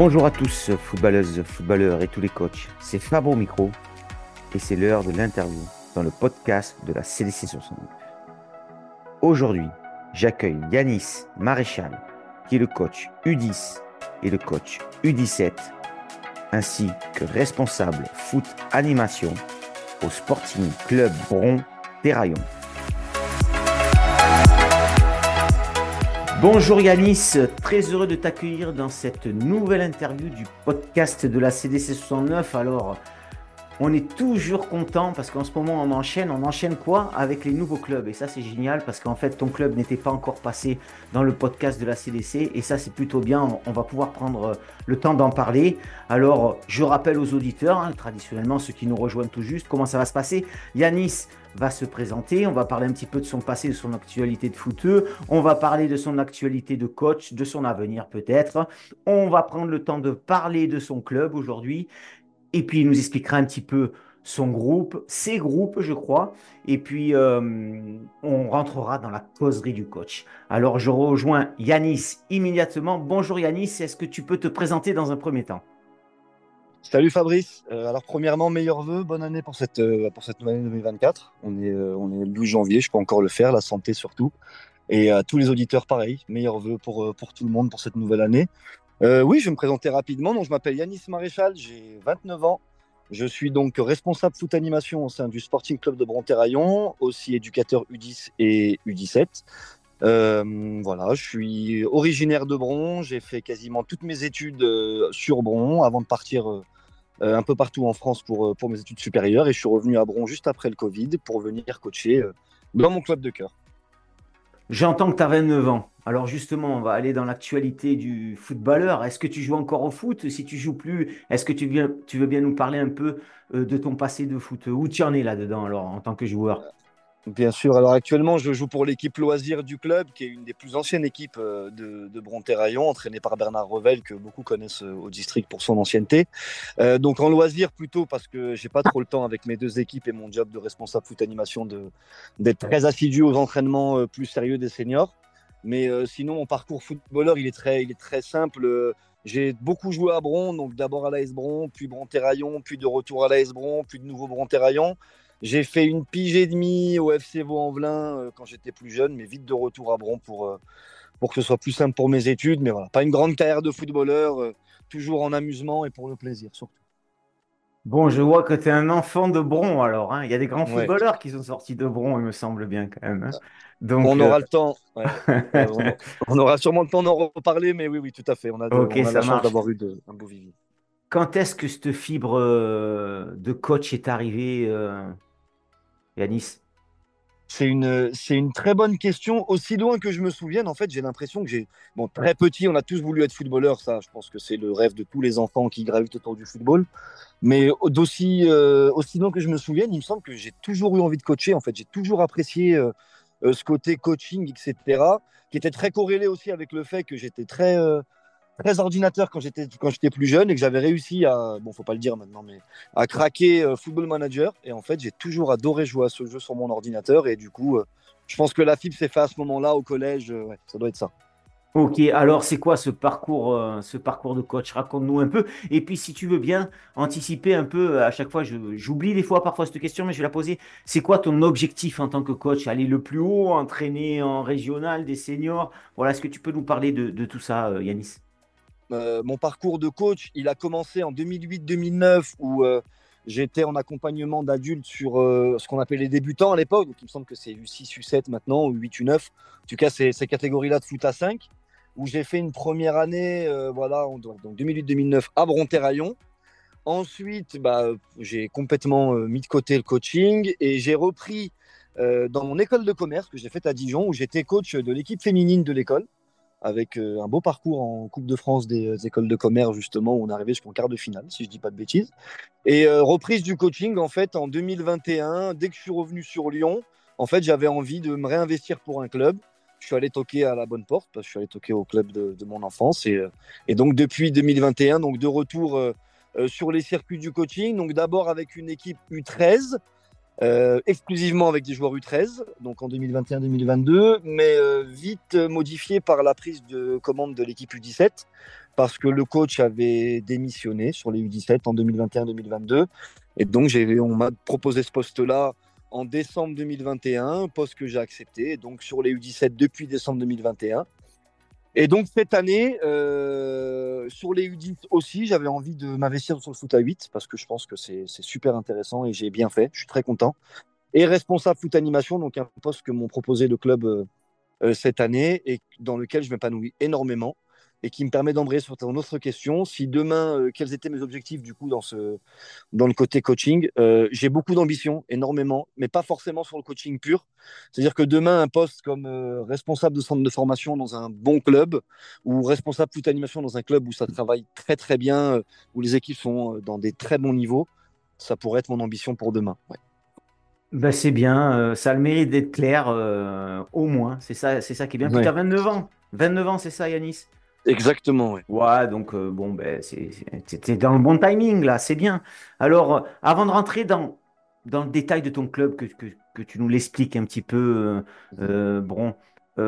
Bonjour à tous, footballeuses, footballeurs et tous les coachs. C'est Fabo Micro et c'est l'heure de l'interview dans le podcast de la CDC 69. Aujourd'hui, j'accueille Yanis Maréchal, qui est le coach U10 et le coach U17, ainsi que responsable foot animation au Sporting Club Bron Terraillon. Bonjour Yanis, très heureux de t'accueillir dans cette nouvelle interview du podcast de la CDC 69. Alors, on est toujours content parce qu'en ce moment on enchaîne, on enchaîne quoi? Avec les nouveaux clubs. Et ça c'est génial parce qu'en fait ton club n'était pas encore passé dans le podcast de la CDC et ça c'est plutôt bien, on va pouvoir prendre le temps d'en parler. Alors je rappelle aux auditeurs, hein, traditionnellement ceux qui nous rejoignent tout juste, comment ça va se passer? Yanis va se présenter. On va parler un petit peu de son passé, de son actualité de footeux. On va parler de son actualité de coach, de son avenir peut-être. On va prendre le temps de parler de son club aujourd'hui. Et puis, il nous expliquera un petit peu son groupe, ses groupes, je crois. Et puis, euh, on rentrera dans la causerie du coach. Alors, je rejoins Yanis immédiatement. Bonjour Yanis, est-ce que tu peux te présenter dans un premier temps? Salut Fabrice. Euh, alors premièrement, meilleurs vœux, bonne année pour cette, euh, pour cette nouvelle année 2024. On est, on est le 12 janvier, je peux encore le faire, la santé surtout. Et à tous les auditeurs, pareil, meilleurs vœux pour, pour tout le monde pour cette nouvelle année. Oui, je vais me présenter rapidement. Donc, je m'appelle Yanis Maréchal, j'ai 29 ans. Je suis donc responsable foot animation au sein du Sporting Club de Bronterraillon, aussi éducateur U10 et U17. Euh, voilà, je suis originaire de Bron, j'ai fait quasiment toutes mes études euh, sur Bron avant de partir euh, un peu partout en France pour, pour mes études supérieures et je suis revenu à Bron juste après le Covid pour venir coacher dans mon club de cœur. J'entends que tu as 29 ans. Alors justement, on va aller dans l'actualité du footballeur. Est-ce que tu joues encore au foot? Si tu joues plus, est-ce que tu, viens, tu veux bien nous parler un peu de ton passé de foot? Où tu en es là-dedans alors en tant que joueur? Bien sûr. Alors actuellement, je joue pour l'équipe loisir du club, qui est une des plus anciennes équipes euh, de, de Bronterraillon, entraînée par Bernard Revel, que beaucoup connaissent euh, au district pour son ancienneté. Euh, donc en loisir plutôt, parce que j'ai pas trop le temps avec mes deux équipes et mon job de responsable foot animation d'être très assidu aux entraînements plus sérieux des seniors. Mais sinon, mon parcours footballeur, il est très, il est très simple. J'ai beaucoup joué à Bron, donc d'abord à l'AS Bron, puis Bronterraillon, puis de retour à l'AS Bron, puis de nouveau Bronterraillon. J'ai fait une pige et demie au FC Vaux-en-Velin euh, quand j'étais plus jeune, mais vite de retour à Bron pour, euh, pour que ce soit plus simple pour mes études. Mais voilà, pas une grande carrière de footballeur, euh, toujours en amusement et pour le plaisir surtout. Bon, je vois que tu es un enfant de Bron alors. Hein. Il y a des grands footballeurs qui sont sortis de Bron, il me semble bien quand même. Hein. Donc, on aura le temps. on, aura sûrement le temps d'en reparler, mais oui, oui, tout à fait. On a, la chance d'avoir eu un beau vivier. Quand est-ce que cette fibre de coach est arrivée Yanis? C'est une, c'est une très bonne question. Aussi loin que je me souvienne, en fait, j'ai l'impression que j'ai. Bon, très petit, on a tous voulu être footballeur, ça, je pense que c'est le rêve de tous les enfants qui gravitent autour du football. Mais d'aussi euh, aussi loin que je me souvienne, il me semble que j'ai toujours eu envie de coacher. En fait, j'ai toujours apprécié euh, euh, ce côté coaching, etc., qui était très corrélé aussi avec le fait que j'étais très très ordinateur quand j'étais quand j'étais plus jeune et que j'avais réussi à bon faut pas le dire maintenant mais à craquer euh, Football Manager et en fait j'ai toujours adoré jouer à ce jeu sur mon ordinateur et du coup euh, je pense que la fibre s'est fait à ce moment-là au collège euh, ça doit être ça. Ok, alors c'est quoi ce parcours, ce parcours de coach? Raconte-nous un peu. Et puis, si tu veux bien anticiper un peu, à chaque fois, j'oublie des fois parfois cette question, mais je vais la poser. C'est quoi ton objectif en tant que coach? Aller le plus haut, entraîner en régional, des seniors? Voilà, est-ce que tu peux nous parler de, de tout ça, Yanis? Euh, mon parcours de coach, il a commencé en 2008-2009 où euh, j'étais en accompagnement d'adultes sur euh, ce qu'on appelait les débutants à l'époque. Donc il me semble que c'est U6, U7 maintenant, ou 8, U9. En tout cas, c'est ces catégories-là de foot à 5 où j'ai fait une première année, voilà, donc 2008-2009 à Bronterraillon. Ensuite, bah, j'ai complètement mis de côté le coaching et j'ai repris dans mon école de commerce que j'ai faite à Dijon où j'étais coach de l'équipe féminine de l'école avec euh, un beau parcours en Coupe de France des euh, écoles de commerce, justement, où on est arrivé jusqu'en quart de finale, si je dis pas de bêtises. Et euh, reprise du coaching, en fait, en 2021, dès que je suis revenu sur Lyon, en fait, j'avais envie de me réinvestir pour un club. Je suis allé toquer à la bonne porte, parce que je suis allé toquer au club de, mon enfance. Et, et, donc, depuis 2021, donc de retour sur les circuits du coaching, donc d'abord avec une équipe U13, euh, exclusivement avec des joueurs U13, donc en 2021-2022, mais euh, vite modifié par la prise de commande de l'équipe U17, parce que le coach avait démissionné sur les U17 en 2021-2022. Et donc, on m'a proposé ce poste-là en décembre 2021, poste que j'ai accepté, donc sur les U17 depuis décembre 2021. Et donc cette année, euh, sur les U10 aussi, j'avais envie de m'investir sur le foot à 8 parce que je pense que c'est super intéressant et j'ai bien fait, je suis très content. Et responsable foot animation, donc un poste que m'ont proposé le club euh, euh, cette année et dans lequel je m'épanouis énormément et qui me permet d'embrayer sur ton autre question. Si demain, euh, quels étaient mes objectifs du coup dans, ce, dans le côté coaching euh, J'ai beaucoup d'ambition, énormément, mais pas forcément sur le coaching pur. C'est-à-dire que demain, un poste comme euh, responsable de centre de formation dans un bon club ou responsable foot animation dans un club où ça travaille très très bien, où les équipes sont dans des très bons niveaux, ça pourrait être mon ambition pour demain. Ben c'est bien, ça a le mérite d'être clair, au moins. C'est ça, c'est ça qui est bien. Tu as 29 ans. 29 ans, c'est ça, Yanis Exactement, oui. Ouais, donc euh, bon, ben, c'était dans le bon timing, là, c'est bien. Alors, euh, avant de rentrer dans, dans le détail de ton club, que, que, tu nous l'expliques un petit peu, euh, bon, tu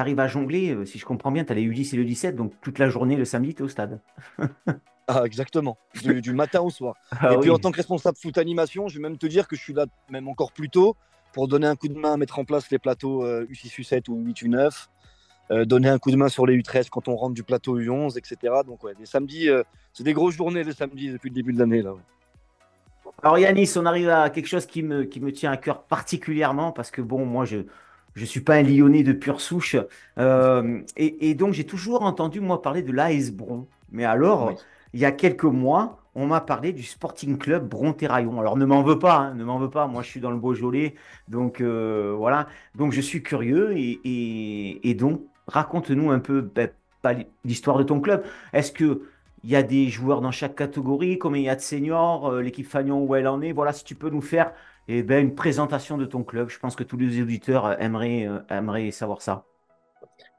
arrives à jongler, si je comprends bien, tu as les U10 et le 17, donc toute la journée, le samedi, tu es au stade. ah, exactement, du, matin au soir. Ah et puis en tant que responsable foot animation, je vais même te dire que je suis là même encore plus tôt pour donner un coup de main à mettre en place les plateaux U6, U7 ou U8, U9. Euh, donner un coup de main sur les U13 quand on rentre du plateau U11, etc. Donc, ouais, les samedis, euh, c'est des grosses journées les samedis depuis le début de l'année. Là, Alors, Yanis, on arrive à quelque chose qui me, qui me tient à cœur particulièrement parce que, bon, moi, je ne suis pas un Lyonnais de pure souche. Euh, et, donc, j'ai toujours entendu, moi, parler de l'AS Bron. Mais alors, il y a quelques mois, on m'a parlé du Sporting Club Bron-Terraillon. Alors ne m'en veux pas, hein, ne m'en veux pas. Moi, je suis dans le Beaujolais, donc voilà. Donc je suis curieux et, et donc raconte-nous un peu ben, l'histoire de ton club. Est-ce que il y a des joueurs dans chaque catégorie, combien il y a de seniors, euh, l'équipe Fagnon où elle en est? Voilà, si tu peux nous faire eh ben, une présentation de ton club. Je pense que tous les auditeurs euh, aimeraient, euh, aimeraient savoir ça.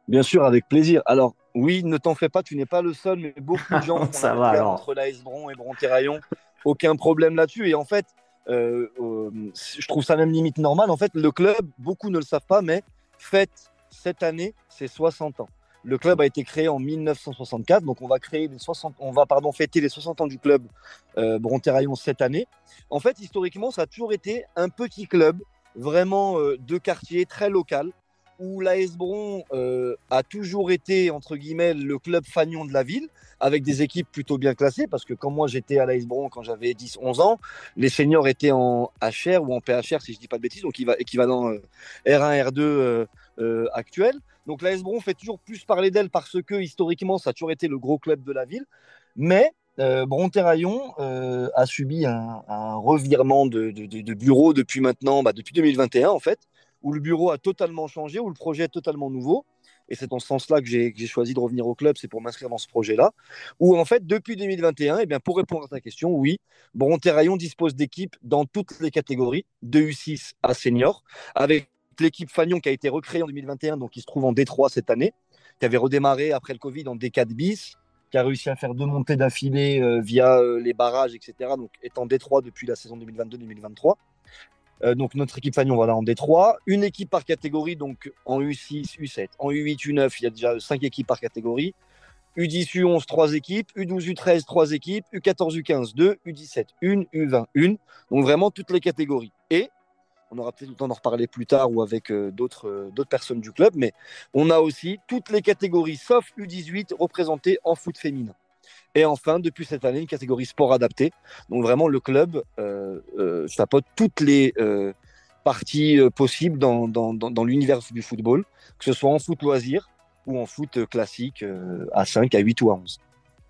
Bien sûr, avec plaisir. Alors, oui, ne t'en fais pas, tu n'es pas le seul, mais beaucoup de gens ça va alors. entre l'AS Bron et Bron-Terraillon. Aucun problème là-dessus. Et en fait, je trouve ça même limite normal. En fait, le club, beaucoup ne le savent pas, mais fête cette année, c'est 60 ans. Le club a été créé en 1964, donc on va créer les 60, on va pardon fêter les 60 ans du club euh, Bronterraillon cette année. En fait, historiquement, ça a toujours été un petit club, vraiment euh, de quartier, très local, où l'AS Bron euh, a toujours été entre guillemets le club fanion de la ville, avec des équipes plutôt bien classées, parce que quand moi j'étais à l'AS Bron quand j'avais 10-11 ans, les seniors étaient en HR ou en PHR si je dis pas de bêtises, donc équivalent R1, R2 euh, actuelle. Donc l'AS Bron fait toujours plus parler d'elle parce que historiquement, ça a toujours été le gros club de la ville. Mais euh, Bron-Terraillon euh, a subi un, revirement de, bureau depuis maintenant, bah, depuis 2021 en fait, où le bureau a totalement changé, où le projet est totalement nouveau. Et c'est dans ce sens-là que j'ai choisi de revenir au club, c'est pour m'inscrire dans ce projet-là. Où en fait, depuis 2021, et eh bien, pour répondre à ta question, oui, Bron-Terraillon dispose d'équipes dans toutes les catégories, de U6 à senior, avec l'équipe Fagnon qui a été recréée en 2021, donc qui se trouve en D3 cette année, qui avait redémarré après le Covid en D4 bis, qui a réussi à faire deux montées d'affilée euh, via euh, les barrages, etc. Donc étant D3 depuis la saison 2022-2023. Euh, donc notre équipe Fagnon, voilà, en D3. Une équipe par catégorie, donc en U6, U7, en U8, U9, il y a déjà cinq équipes par catégorie. U10, U11, 3 équipes, U12, U13, 3 équipes, U14, U15, 2, U17, 1, U20, 1. Donc vraiment toutes les catégories. Et on aura peut-être le temps d'en reparler plus tard ou avec euh, d'autres euh, d'autres personnes du club, mais on a aussi toutes les catégories sauf U18 représentées en foot féminin. Et enfin, depuis cette année, une catégorie sport adapté. Donc vraiment, le club euh, chapeaute toutes les parties possibles dans, dans, dans, l'univers du football, que ce soit en foot loisir ou en foot classique à 5, à 8 ou à 11.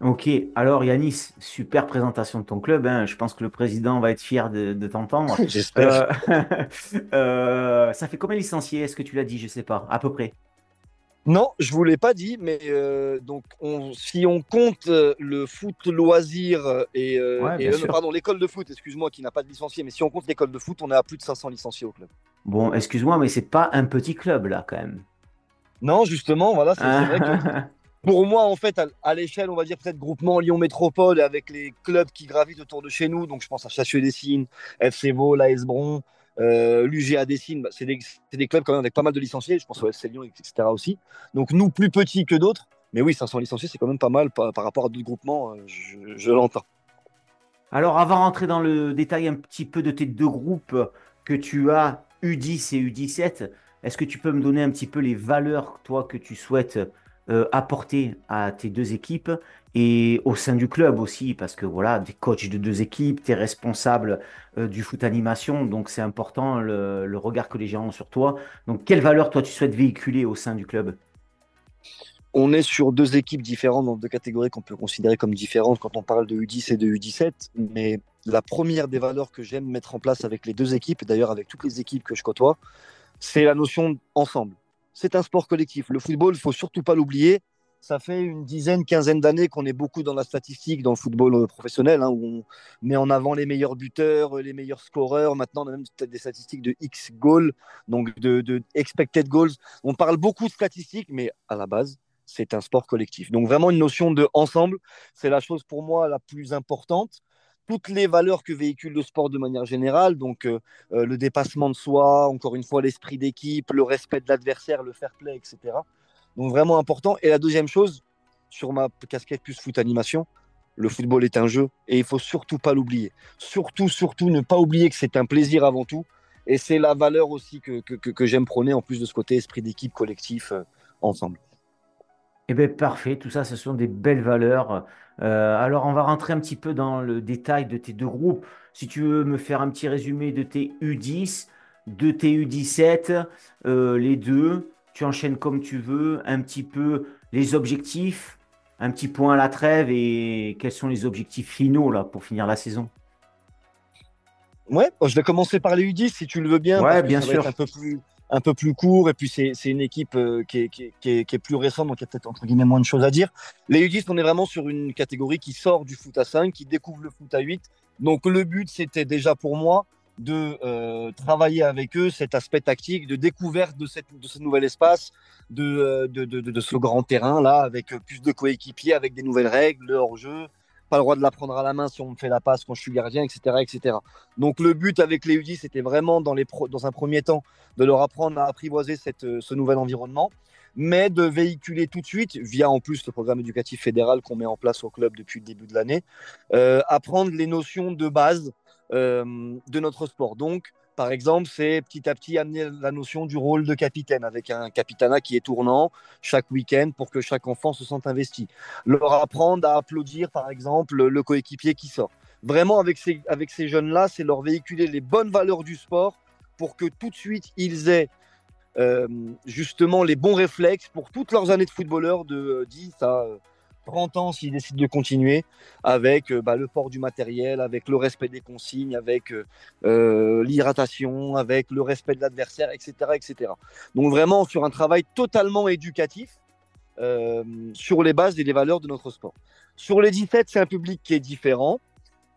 Ok, alors Yanis, super présentation de ton club. Hein. Je pense que le président va être fier de, t'entendre. J'espère. Euh, euh, ça fait combien de licenciés? Est-ce que tu l'as dit? Je ne sais pas, à peu près. Non, je ne vous l'ai pas dit, mais euh, donc si on compte le foot loisir et, pardon l'école de foot, excuse-moi, qui n'a pas de licenciés, mais si on compte l'école de foot, on est à plus de 500 licenciés au club. Bon, excuse-moi, mais c'est pas un petit club là quand même. Non, justement, voilà, c'est vrai que pour moi, en fait, à, l'échelle, on va dire peut-être groupement Lyon Métropole, avec les clubs qui gravitent autour de chez nous, donc je pense à Chassieux-Dessines, FC Vaux, l'AS euh, l'UGA Dessines, bah, c'est des, clubs quand même avec pas mal de licenciés, je pense au FC Lyon, etc. aussi. Donc nous, plus petits que d'autres, mais oui, 500 licenciés, c'est quand même pas mal par, rapport à d'autres groupements, je, l'entends. Alors, avant d'entrer dans le détail un petit peu de tes deux groupes que tu as, U10 et U17, est-ce que tu peux me donner un petit peu les valeurs, toi, que tu souhaites apporter à tes deux équipes et au sein du club aussi, parce que voilà, des coachs de deux équipes, tu es responsable euh, du foot animation, donc c'est important le, regard que les gens ont sur toi. Donc, quelle valeur toi tu souhaites véhiculer au sein du club? On est sur deux équipes différentes, dans deux catégories qu'on peut considérer comme différentes quand on parle de U10 et de U17. Mais la première des valeurs que j'aime mettre en place avec les deux équipes, et d'ailleurs avec toutes les équipes que je côtoie, c'est la notion d'ensemble. C'est un sport collectif. Le football, il faut surtout pas l'oublier, ça fait une dizaine, quinzaine d'années qu'on est beaucoup dans la statistique, dans le football euh, professionnel, hein, où on met en avant les meilleurs buteurs, euh, les meilleurs scoreurs. Maintenant, on a même des statistiques de X goals, donc de, expected goals. On parle beaucoup de statistiques, mais à la base, c'est un sport collectif. Donc vraiment une notion de ensemble, c'est la chose pour moi la plus importante toutes les valeurs que véhicule le sport de manière générale, donc euh, le dépassement de soi, encore une fois l'esprit d'équipe, le respect de l'adversaire, le fair play, etc. Donc vraiment important. Et la deuxième chose, sur ma casquette plus foot animation, le football est un jeu et il faut surtout pas l'oublier. Surtout, surtout ne pas oublier que c'est un plaisir avant tout. Et c'est la valeur aussi que, que, j'aime prôner en plus de ce côté esprit d'équipe collectif euh, ensemble. Eh bien, parfait. Tout ça, ce sont des belles valeurs. Euh, alors, on va rentrer un petit peu dans le détail de tes deux groupes. Si tu veux me faire un petit résumé de tes U10, de tes U17, euh, les deux, tu enchaînes comme tu veux, un petit peu les objectifs, un petit point à la trêve et quels sont les objectifs finaux là pour finir la saison Ouais, je vais commencer par les U10 si tu le veux bien. Ouais, bien sûr. un peu plus un peu plus court et puis c'est une équipe euh, qui est, plus récente donc il y a peut-être entre guillemets moins de choses à dire. Les U10 on est vraiment sur une catégorie qui sort du foot à 5, qui découvre le foot à 8. Donc le but c'était déjà pour moi de euh, travailler avec eux cet aspect tactique, de découverte de, cette, de ce nouvel espace, de, euh, de, de, de ce grand terrain-là, avec plus de coéquipiers, avec des nouvelles règles, le hors-jeu, pas le droit de la prendre à la main si on me fait la passe quand je suis gardien, etc. etc. Donc le but avec les U10, c'était vraiment dans, les dans un premier temps de leur apprendre à apprivoiser cette, euh, ce nouvel environnement, mais de véhiculer tout de suite, via en plus le programme éducatif fédéral qu'on met en place au club depuis le début de l'année, euh, apprendre les notions de base euh, de notre sport. Donc, par exemple, c'est petit à petit amener la notion du rôle de capitaine avec un capitana qui est tournant chaque week-end pour que chaque enfant se sente investi. Leur apprendre à applaudir, par exemple, le coéquipier qui sort. Vraiment, avec ces, avec ces jeunes-là, c'est leur véhiculer les bonnes valeurs du sport pour que tout de suite, ils aient euh, justement les bons réflexes pour toutes leurs années de footballeur de 10 euh, à 30 ans s'ils décident de continuer avec euh, bah, le port du matériel, avec le respect des consignes, avec euh, euh, l'hydratation, avec le respect de l'adversaire, etc., etc. Donc vraiment sur un travail totalement éducatif sur les bases et les valeurs de notre sport. Sur les 17, c'est un public qui est différent,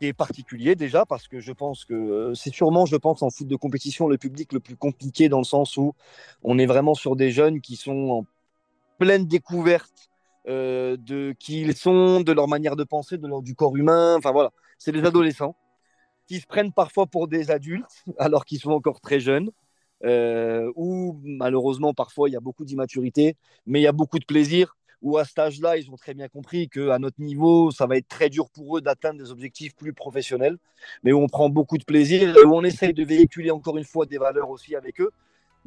qui est particulier déjà parce que je pense que c'est sûrement, je pense, en foot de compétition le public le plus compliqué dans le sens où on est vraiment sur des jeunes qui sont en pleine découverte euh, de qui ils sont, de leur manière de penser, de leur, du corps humain. Enfin voilà, c'est des adolescents qui se prennent parfois pour des adultes alors qu'ils sont encore très jeunes. Euh, ou malheureusement parfois il y a beaucoup d'immaturité, mais il y a beaucoup de plaisir. Ou à cet âge-là, ils ont très bien compris qu'à notre niveau, ça va être très dur pour eux d'atteindre des objectifs plus professionnels, mais où on prend beaucoup de plaisir, où on essaye de véhiculer encore une fois des valeurs aussi avec eux,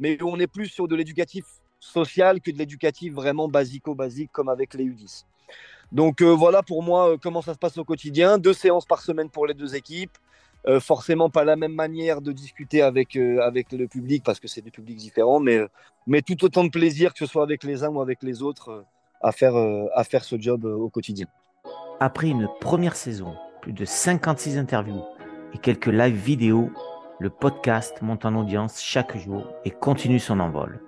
mais où on est plus sur de l'éducatif social que de l'éducatif vraiment basico-basique comme avec les U10. Donc euh, voilà pour moi euh, comment ça se passe au quotidien. Deux séances par semaine pour les deux équipes. Euh, forcément pas la même manière de discuter avec, avec le public parce que c'est des publics différents, mais, mais tout autant de plaisir que ce soit avec les uns ou avec les autres à, faire, à faire ce job au quotidien. Après une première saison, plus de 56 interviews et quelques live vidéo, le podcast monte en audience chaque jour et continue son envol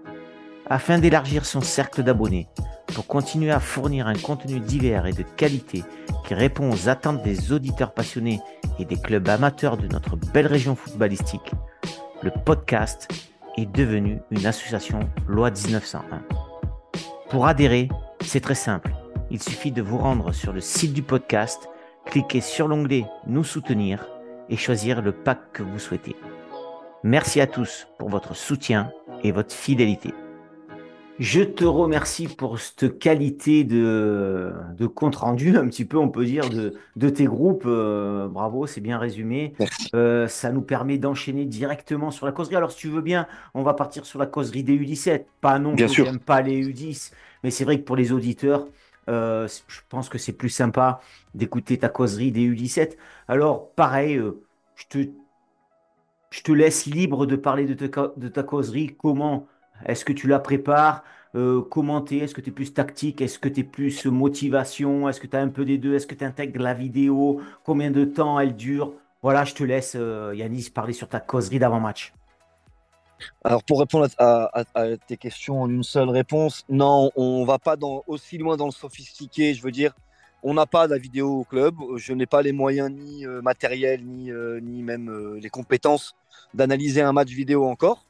afin d'élargir son cercle d'abonnés pour continuer à fournir un contenu divers et de qualité qui répond aux attentes des auditeurs passionnés et des clubs amateurs de notre belle région footballistique, le podcast est devenu une association loi 1901. Pour adhérer, c'est très simple. Il suffit de vous rendre sur le site du podcast, cliquer sur l'onglet Nous soutenir et choisir le pack que vous souhaitez. Merci à tous pour votre soutien et votre fidélité. Je te remercie pour cette qualité de, de compte rendu, un petit peu, on peut dire, de, de tes groupes. Euh, bravo, c'est bien résumé. Euh, ça nous permet d'enchaîner directement sur la causerie. Alors, si tu veux bien, on va partir sur la causerie des U17. Pas non plus, j'aime pas les U10, mais c'est vrai que pour les auditeurs, euh, je pense que c'est plus sympa d'écouter ta causerie des U17. Alors, pareil, je te, je te laisse libre de parler de ta causerie. Comment est-ce que tu la prépares? Euh, Commenter Est-ce que tu es plus tactique? Est-ce que tu es plus motivation? Est-ce que tu as un peu des deux? Est-ce que tu intègres la vidéo? Combien de temps elle dure? Voilà, je te laisse, euh, Yanis, parler sur ta causerie d'avant-match. Alors pour répondre à, tes questions en une seule réponse, non, on va pas aussi loin dans le sophistiqué. Je veux dire, on n'a pas la vidéo au club. Je n'ai pas les moyens ni euh, matériels ni, ni même les compétences d'analyser un match vidéo encore.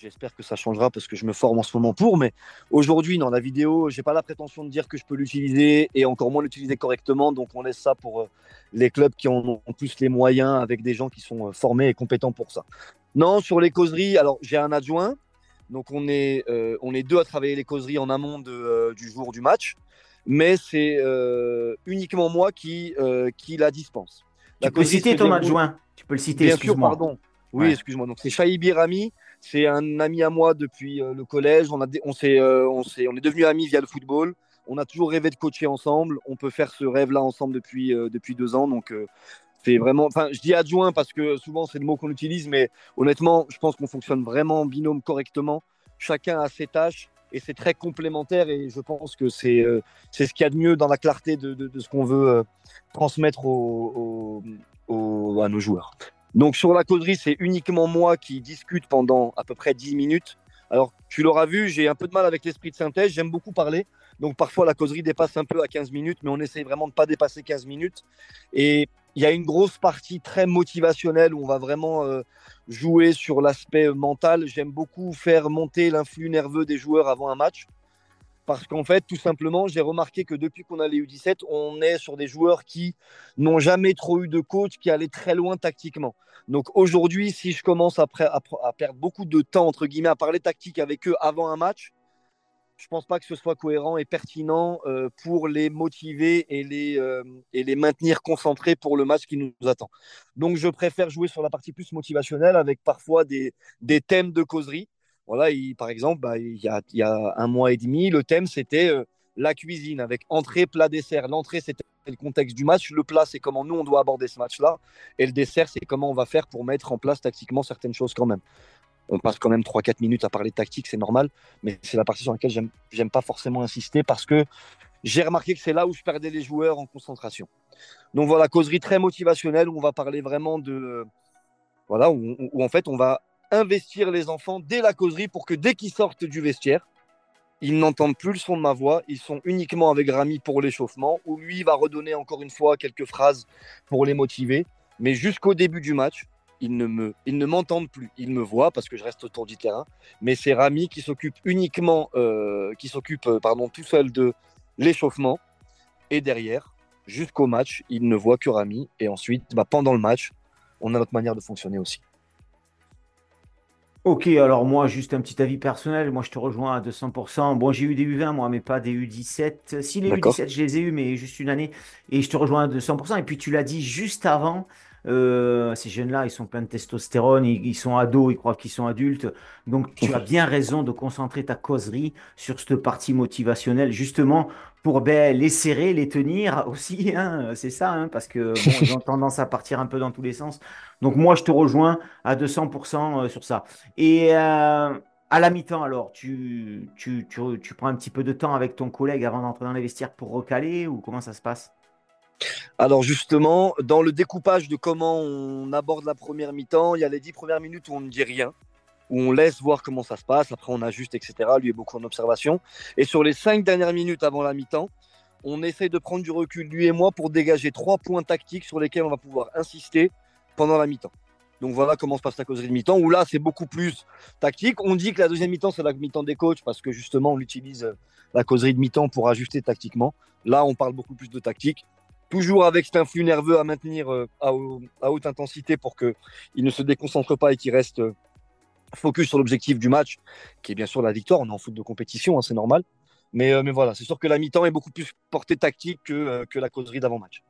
J'espère que ça changera parce que je me forme en ce moment pour. Mais aujourd'hui, dans la vidéo, j'ai pas la prétention de dire que je peux l'utiliser et encore moins l'utiliser correctement. Donc, on laisse ça pour euh, les clubs qui en ont plus les moyens avec des gens qui sont euh, formés et compétents pour ça. Non, sur les causeries, alors j'ai un adjoint. Donc, on est, euh, on est deux à travailler les causeries en amont du jour du match. Mais c'est uniquement moi qui, qui la dispense. tu peux citer ton adjoint. Tu peux le citer, Bien sûr, pardon. Oui, excuse-moi. Donc, c'est Shaibi Rami. C'est un ami à moi depuis euh, le collège. On, a, on, s'est, euh, on, on est devenus amis via le football. On a toujours rêvé de coacher ensemble. On peut faire ce rêve-là ensemble depuis, euh, depuis deux ans. Donc, c'est vraiment. Enfin, je dis adjoint parce que souvent c'est le mot qu'on utilise, mais honnêtement, je pense qu'on fonctionne vraiment en binôme correctement. Chacun a ses tâches et c'est très complémentaire. Et je pense que c'est, c'est ce qu'il y a de mieux dans la clarté de, de, ce qu'on veut transmettre à nos joueurs. Donc sur la causerie, c'est uniquement moi qui discute pendant à peu près 10 minutes. Alors tu l'auras vu, j'ai un peu de mal avec l'esprit de synthèse, j'aime beaucoup parler. Donc parfois la causerie dépasse un peu à 15 minutes, mais on essaie vraiment de ne pas dépasser 15 minutes. Et il y a une grosse partie très motivationnelle où on va vraiment euh, jouer sur l'aspect mental. J'aime beaucoup faire monter l'influx nerveux des joueurs avant un match. Parce qu'en fait, tout simplement, j'ai remarqué que depuis qu'on a les U17, on est sur des joueurs qui n'ont jamais trop eu de coach, qui allaient très loin tactiquement. Donc aujourd'hui, si je commence à, à, perdre beaucoup de temps, entre guillemets, à parler tactique avec eux avant un match, je ne pense pas que ce soit cohérent et pertinent euh, pour les motiver et les, euh, et les maintenir concentrés pour le match qui nous attend. Donc je préfère jouer sur la partie plus motivationnelle avec parfois des, des thèmes de causerie voilà, par exemple, bah, il, y a, un mois et demi, le thème c'était euh, la cuisine avec entrée, plat, dessert. L'entrée c'était le contexte du match, le plat c'est comment nous on doit aborder ce match-là, et le dessert c'est comment on va faire pour mettre en place tactiquement certaines choses quand même. On passe quand même 3-4 minutes à parler tactique, c'est normal, mais c'est la partie sur laquelle j'aime, pas forcément insister parce que j'ai remarqué que c'est là où je perdais les joueurs en concentration. Donc voilà, causerie très motivationnelle où on va parler vraiment de. Voilà, où en fait on va investir les enfants dès la causerie pour que dès qu'ils sortent du vestiaire, ils n'entendent plus le son de ma voix, ils sont uniquement avec Rami pour l'échauffement, où lui va redonner encore une fois quelques phrases pour les motiver. Mais jusqu'au début du match, ils ne, me, ils m'entendent plus. Ils me voient parce que je reste autour du terrain. Mais c'est Rami qui s'occupe uniquement, euh, qui s'occupe euh, tout seul de l'échauffement. Et derrière, jusqu'au match, il ne voit que Rami. Et ensuite, bah, pendant le match, on a notre manière de fonctionner aussi. Ok, alors moi, juste un petit avis personnel. Moi, je te rejoins à 200%. Bon, j'ai eu des U20, moi, mais pas des U17. Si les U17, je les ai eus, mais juste une année. Et je te rejoins à 200%. Et puis, tu l'as dit juste avant, euh, ces jeunes-là, ils sont pleins de testostérone, ils, sont ados, ils croient qu'ils sont adultes. Donc, tu as bien raison de concentrer ta causerie sur cette partie motivationnelle, justement, pour ben, les serrer, les tenir aussi. Hein, c'est ça, hein, parce que bon, ils ont tendance à partir un peu dans tous les sens. Donc, moi, je te rejoins à 200% euh, sur ça. Et euh, à la mi-temps, alors, tu, tu, tu, tu prends un petit peu de temps avec ton collègue avant d'entrer dans les vestiaires pour recaler ou comment ça se passe? Alors justement, dans le découpage de comment on aborde la première mi-temps, il y a les dix premières minutes où on ne dit rien, où on laisse voir comment ça se passe, après on ajuste, etc. Lui est beaucoup en observation. Et sur les cinq dernières minutes avant la mi-temps, on essaye de prendre du recul, lui et moi, pour dégager trois points tactiques sur lesquels on va pouvoir insister pendant la mi-temps. Donc voilà comment se passe la causerie de mi-temps, où là c'est beaucoup plus tactique. On dit que la deuxième mi-temps c'est la mi-temps des coachs parce que justement on utilise la causerie de mi-temps pour ajuster tactiquement. Là on parle beaucoup plus de tactique toujours avec cet influx nerveux à maintenir euh, à, haute intensité pour qu'il ne se déconcentre pas et qu'il reste euh, focus sur l'objectif du match, qui est bien sûr la victoire. On est en foot de compétition, hein, c'est normal. Mais, euh, mais voilà, c'est sûr que la mi-temps est beaucoup plus portée tactique que, euh, que la causerie d'avant-match.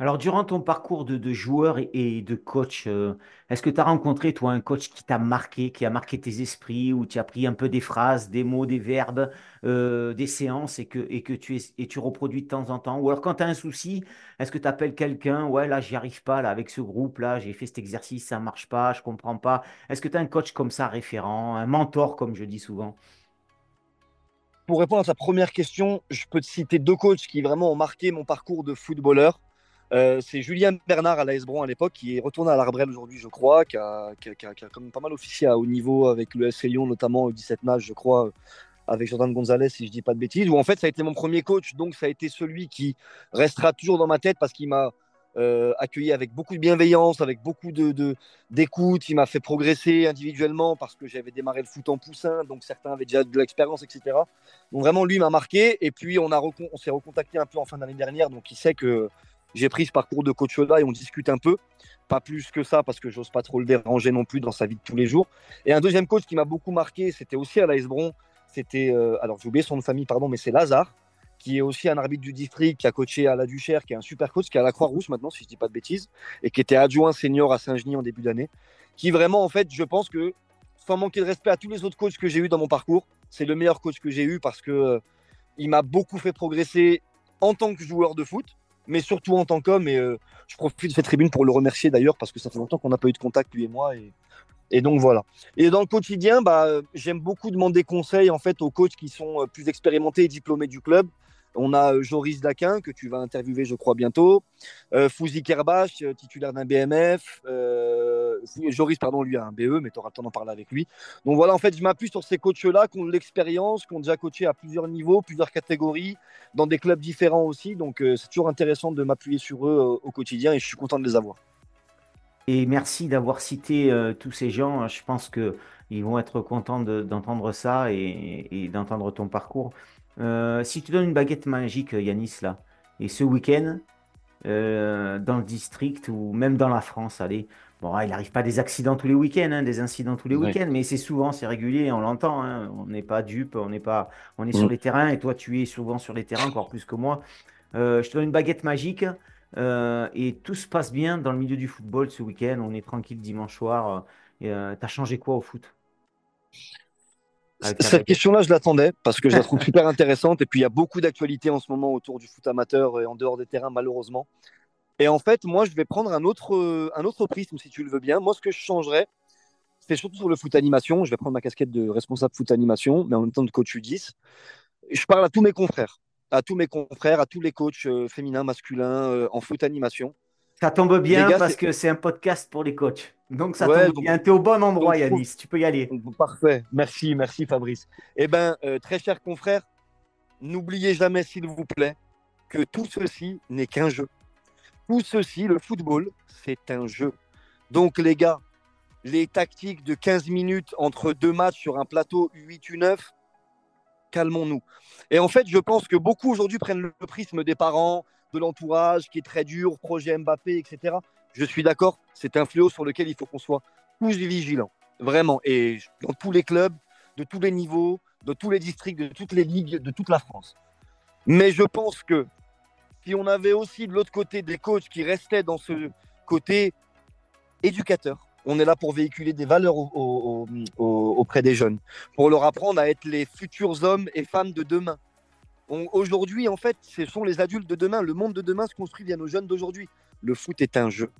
Alors, durant ton parcours de, joueur et, de coach, euh, est-ce que tu as rencontré, toi, un coach qui t'a marqué, qui a marqué tes esprits, où tu as pris un peu des phrases, des mots, des verbes, des séances et que, tu, reproduis de temps en temps? Ou alors, quand tu as un souci, est-ce que tu appelles quelqu'un Ouais, là, j'y arrive pas, là, avec ce groupe-là, j'ai fait cet exercice, ça marche pas, je comprends pas. Est-ce que tu as un coach comme ça, référent, un mentor, comme je dis souvent? Pour répondre à ta première question, je peux te citer deux coachs qui vraiment ont marqué mon parcours de footballeur. Euh, c'est Julien Bernard à l'AS Bron à l'époque, qui est retourné à l'Arbrel aujourd'hui, je crois, qui a, quand même pas mal officié à haut niveau avec le SC Lyon, notamment au 17 matchs, je crois, avec Jordan Gonzalez, si je dis pas de bêtises. Où en fait, ça a été mon premier coach, donc ça a été celui qui restera toujours dans ma tête parce qu'il m'a euh, accueilli avec beaucoup de bienveillance, avec beaucoup de, d'écoute. Il m'a fait progresser individuellement parce que j'avais démarré le foot en poussin, donc certains avaient déjà de l'expérience, etc. Donc vraiment, lui m'a marqué. Et puis, on, on s'est recontacté un peu en fin d'année dernière, donc il sait que j'ai pris ce parcours de coach là et on discute un peu. Pas plus que ça parce que j'ose pas trop le déranger non plus dans sa vie de tous les jours. Et un deuxième coach qui m'a beaucoup marqué, c'était aussi à l'AS Bron. C'était, euh, alors j'ai oublié son nom de famille, pardon, mais c'est Lazare qui est aussi un arbitre du district, qui a coaché à la Duchère, qui est un super coach, qui est à la Croix-Rousse maintenant, si je dis pas de bêtises, et qui était adjoint senior à Saint-Genis en début d'année, qui vraiment, en fait, je pense que, sans manquer de respect à tous les autres coachs que j'ai eu dans mon parcours, c'est le meilleur coach que j'ai eu parce que euh, il m'a beaucoup fait progresser en tant que joueur de foot, mais surtout en tant qu'homme. Et euh, je profite de cette tribune pour le remercier d'ailleurs parce que ça fait longtemps qu'on n'a pas eu de contact lui et moi. Et, et donc voilà. Et dans le quotidien, bah, j'aime beaucoup demander conseil en fait aux coachs qui sont euh, plus expérimentés et diplômés du club. On a euh, Joris Daquin, que tu vas interviewer, je crois, bientôt. Euh, Fouzi Kerbash, euh, titulaire d'un BMF. Joris, pardon, lui a un BE, mais tu auras le temps d'en parler avec lui. Donc voilà, en fait, je m'appuie sur ces coachs-là qui ont de l'expérience, qui ont déjà coaché à plusieurs niveaux, plusieurs catégories, dans des clubs différents aussi. Donc c'est toujours intéressant de m'appuyer sur eux au quotidien et je suis content de les avoir. Et merci d'avoir cité tous ces gens. Je pense qu'ils vont être contents d'entendre ça et d'entendre ton parcours. Euh, si tu donnes une baguette magique, Yanis, là, et ce week-end, euh, dans le district ou même dans la France, allez, bon, il n'arrive pas des accidents tous les week-ends, hein, des incidents tous les week-ends, mais c'est souvent, c'est régulier, on l'entend, hein. on n'est pas dupe, on n'est pas, on est sur mm. les terrains, et toi, tu es souvent sur les terrains, encore plus que moi. Euh, je te donne une baguette magique. et tout se passe bien dans le milieu du football ce week-end. On est tranquille dimanche soir. Tu as changé quoi au foot? Cette question-là, je l'attendais parce que je la trouve super intéressante. Et puis, il y a beaucoup d'actualités en ce moment autour du foot amateur et en dehors des terrains, malheureusement. Et en fait, moi, je vais prendre un autre, un autre prisme, si tu le veux bien. Moi, ce que je changerais, c'est surtout sur le foot animation. Je vais prendre ma casquette de responsable foot animation, mais en même temps de coach U10. Je parle à tous mes confrères, à tous mes confrères, à tous les coachs euh, féminins, masculins euh, en foot animation. Ça tombe bien parce que c'est un podcast pour les coachs. Donc ça tombe bien. Tu es au bon endroit, Yanis. Tu peux y aller. Parfait. Merci, merci Fabrice. Eh bien, euh, très chers confrères, n'oubliez jamais, s'il vous plaît, que tout ceci n'est qu'un jeu. Tout ceci, le football, c'est un jeu. Donc les gars, les tactiques de 15 minutes entre deux matchs sur un plateau U8, U9, calmons-nous. Et en fait, je pense que beaucoup aujourd'hui prennent le prisme des parents, de l'entourage qui est très dur, projet Mbappé, etc. Je suis d'accord, c'est un fléau sur lequel il faut qu'on soit tous vigilants, vraiment. Et dans tous les clubs, de tous les niveaux, de tous les districts, de toutes les ligues, de toute la France. Mais je pense que si on avait aussi de l'autre côté des coachs qui restaient dans ce côté éducateur, on est là pour véhiculer des valeurs auprès des jeunes, pour leur apprendre à être les futurs hommes et femmes de demain, Aujourd'hui, en fait, ce sont les adultes de demain. Le monde de demain se construit via nos jeunes d'aujourd'hui. Le foot est un jeu.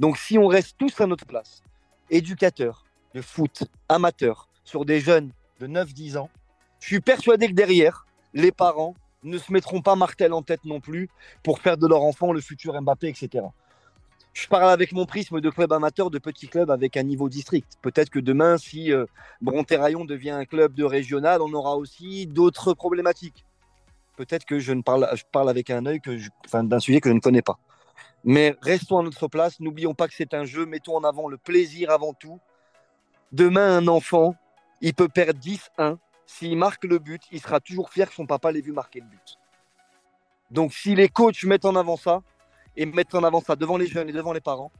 Donc, si on reste tous à notre place, éducateurs de foot, amateurs, sur des jeunes de 9-10 ans, je suis persuadé que derrière, les parents ne se mettront pas martel en tête non plus pour faire de leur enfant le futur Mbappé, etc. Je parle avec mon prisme de club amateur, de petit club avec un niveau district. Peut-être que demain, si euh, Bronterraillon devient un club de régional, on aura aussi d'autres problématiques peut-être que je ne parle, je parle avec un œil que enfin, d'un sujet que je ne connais pas. Mais restons à notre place, n'oublions pas que c'est un jeu, mettons en avant le plaisir avant tout. Demain, un enfant, il peut perdre 10-1. S'il marque le but, il sera toujours fier que son papa l'ait vu marquer le but. Donc si les coachs mettent en avant ça, et mettent en avant ça devant les jeunes et devant les parents,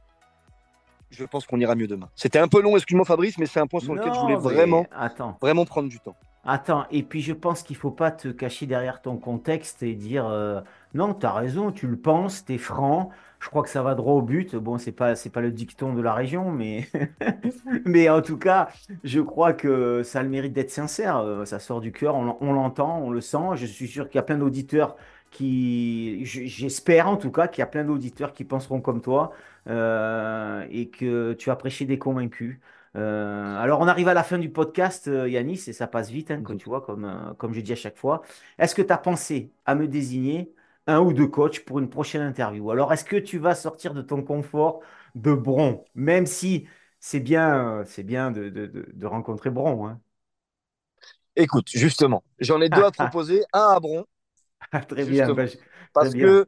je pense qu'on ira mieux demain. C'était un peu long, excuse-moi Fabrice, mais c'est un point sur lequel je voulais vraiment, attends. vraiment prendre du temps. Attends, et puis je pense qu'il faut pas te cacher derrière ton contexte et dire euh, non, tu as raison, tu le penses, tu es franc. Je crois que ça va droit au but. Bon, c'est pas pas le dicton de la région, mais mais en tout cas, je crois que ça a le mérite d'être sincère. Euh, Ça sort du cœur, on, l'entend, on le sent. Je suis sûr qu'il y a plein d'auditeurs qui, j'espère en tout cas qu'il y a plein d'auditeurs qui penseront comme toi euh, et que tu as prêché des convaincus. Euh, alors, on arrive à la fin du podcast, euh, Yanis, et ça passe vite, hein, comme tu vois, comme, euh, comme je dis à chaque fois. Est-ce que tu as pensé à me désigner un ou deux coachs pour une prochaine interview? Alors, est-ce que tu vas sortir de ton confort de Bron, même si c'est bien, c'est bien de, de- de- de rencontrer Bron, hein. Écoute, justement, j'en ai deux à proposer. Un à Bron, Très bien, bah, je- très Parce bien. que,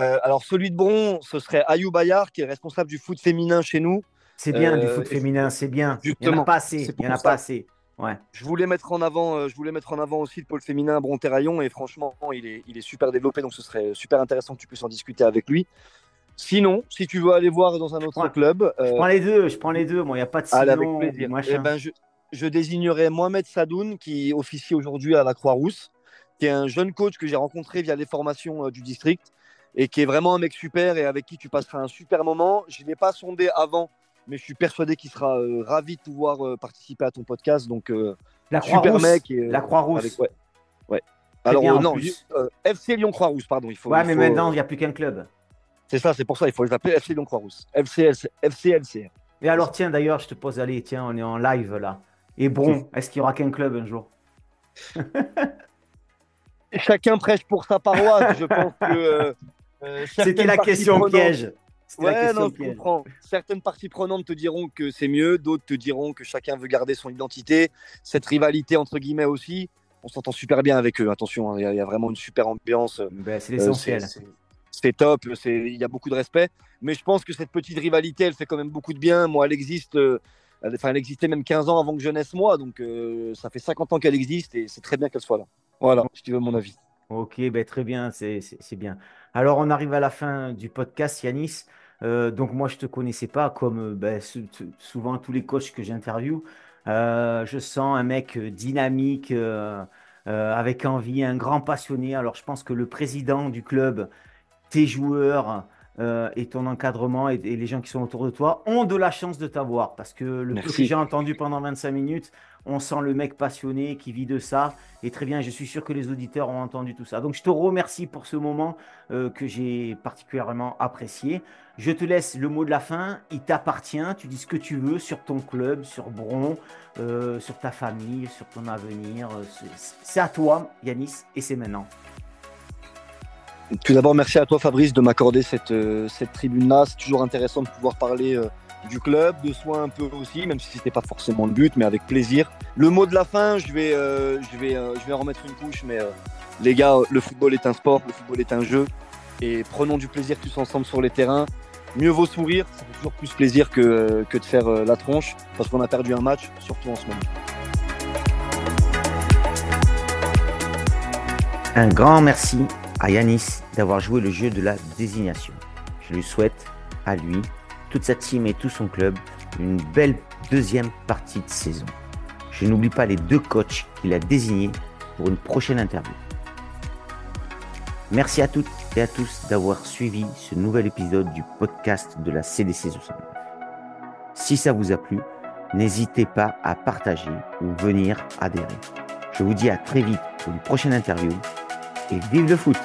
euh, alors celui de Bron, ce serait Ayou Bayard, qui est responsable du foot féminin chez nous. C'est bien du Euh, foot féminin, c'est bien. Il n'y en a pas assez, il n'y en a pour pas ça. assez. Ouais. Je voulais mettre en avant, euh, je voulais mettre en avant aussi le pôle féminin à Bron-Terraillon et franchement, il est, il est super développé, donc ce serait super intéressant que tu puisses en discuter avec lui. Sinon, si tu veux aller voir dans un autre Ouais. club, Je euh, prends les deux, je prends les deux. Moi, il n'y a pas de avec sinon, plaisir. machin. Eh ben, je, je désignerai Mohamed Sadoun, qui officie aujourd'hui à la Croix-Rousse, qui est un jeune coach que j'ai rencontré via les formations du district et qui est vraiment un mec super et avec qui tu passeras un super moment. Je ne l'ai pas sondé avant, mais je suis persuadé qu'il sera euh, ravi de pouvoir euh, participer à ton podcast. Donc, euh, La super Croix-Rousse. mec. et, La Croix-Rousse. ouais. Alors, bien, non, FC Lyon Croix-Rousse, pardon. Il faut, Ouais, il mais faut, maintenant, il n'y a plus qu'un club. c'est ça, c'est pour ça, il faut les appeler FC Lyon Croix-Rousse. FC, FC, LCR. Et alors, tiens, d'ailleurs, je te pose, allez, tiens, on est en live là. Et Bron, est-ce qu'il y aura qu'un club un jour? Chacun prêche pour sa paroisse. je pense que. C'était la question piège. Ouais, non, je comprends. Certaines parties prenantes te diront que c'est mieux, d'autres te diront que chacun veut garder son identité. Cette rivalité, entre guillemets aussi, on s'entend super bien avec eux. Attention, hein, il y, a- il y a vraiment une super ambiance. Ben, c'est Euh, l'essentiel. c'est- top, c'est- il y a beaucoup de respect. Mais je pense que cette petite rivalité, elle fait quand même beaucoup de bien. Moi, elle existe. euh, elle, enfin, elle existait même 15 ans avant que je naisse, moi. Donc, euh, ça fait 50 ans qu'elle existe et c'est très bien qu'elle soit là. Voilà, si tu veux mon avis. Ok, ben très bien, c'est bien. Alors, on arrive à la fin du podcast, Yanis. Euh, donc, moi, je ne te connaissais pas, comme euh, ben, sou- sou- souvent tous les coachs que j'interviewe. Euh, je sens un mec dynamique, avec envie, un grand passionné. Alors, je pense que le président du club, tes joueurs euh, et ton encadrement et, et les gens qui sont autour de toi ont de la chance de t'avoir. Parce que le peu que Merci. j'ai entendu pendant 25 minutes, on sent le mec passionné qui vit de ça. Et très bien, je suis sûr que les auditeurs ont entendu tout ça. Donc je te remercie pour ce moment euh, que j'ai particulièrement apprécié. Je te laisse le mot de la fin. Il t'appartient. Tu dis ce que tu veux sur ton club, sur Bron, euh, sur ta famille, sur ton avenir. C'est à toi, Yanis, et c'est maintenant. Tout d'abord, merci à toi Fabrice de m'accorder cette, euh, cette tribune-là. C'est toujours intéressant de pouvoir parler euh, du club, de soi un peu aussi, même si ce n'était pas forcément le but, mais avec plaisir. Le mot de la fin, je vais, euh, je vais, je vais en remettre une couche, mais les gars, le football est un sport, le football est un jeu, et prenons du plaisir tous ensemble sur les terrains. Mieux vaut sourire, ça fait toujours plus plaisir que, que de faire la tronche, parce qu'on a perdu un match, surtout en ce moment. Un grand merci à Yanis d'avoir joué le jeu de la désignation. Je lui souhaite à lui, toute sa team et tout son club une belle deuxième partie de saison. Je n'oublie pas les deux coachs qu'il a désignés pour une prochaine interview. Merci à toutes et à tous d'avoir suivi ce nouvel épisode du podcast de la CDC 69. Si ça vous a plu, n'hésitez pas à partager ou venir adhérer. Je vous dis à très vite pour une prochaine interview et vive le foot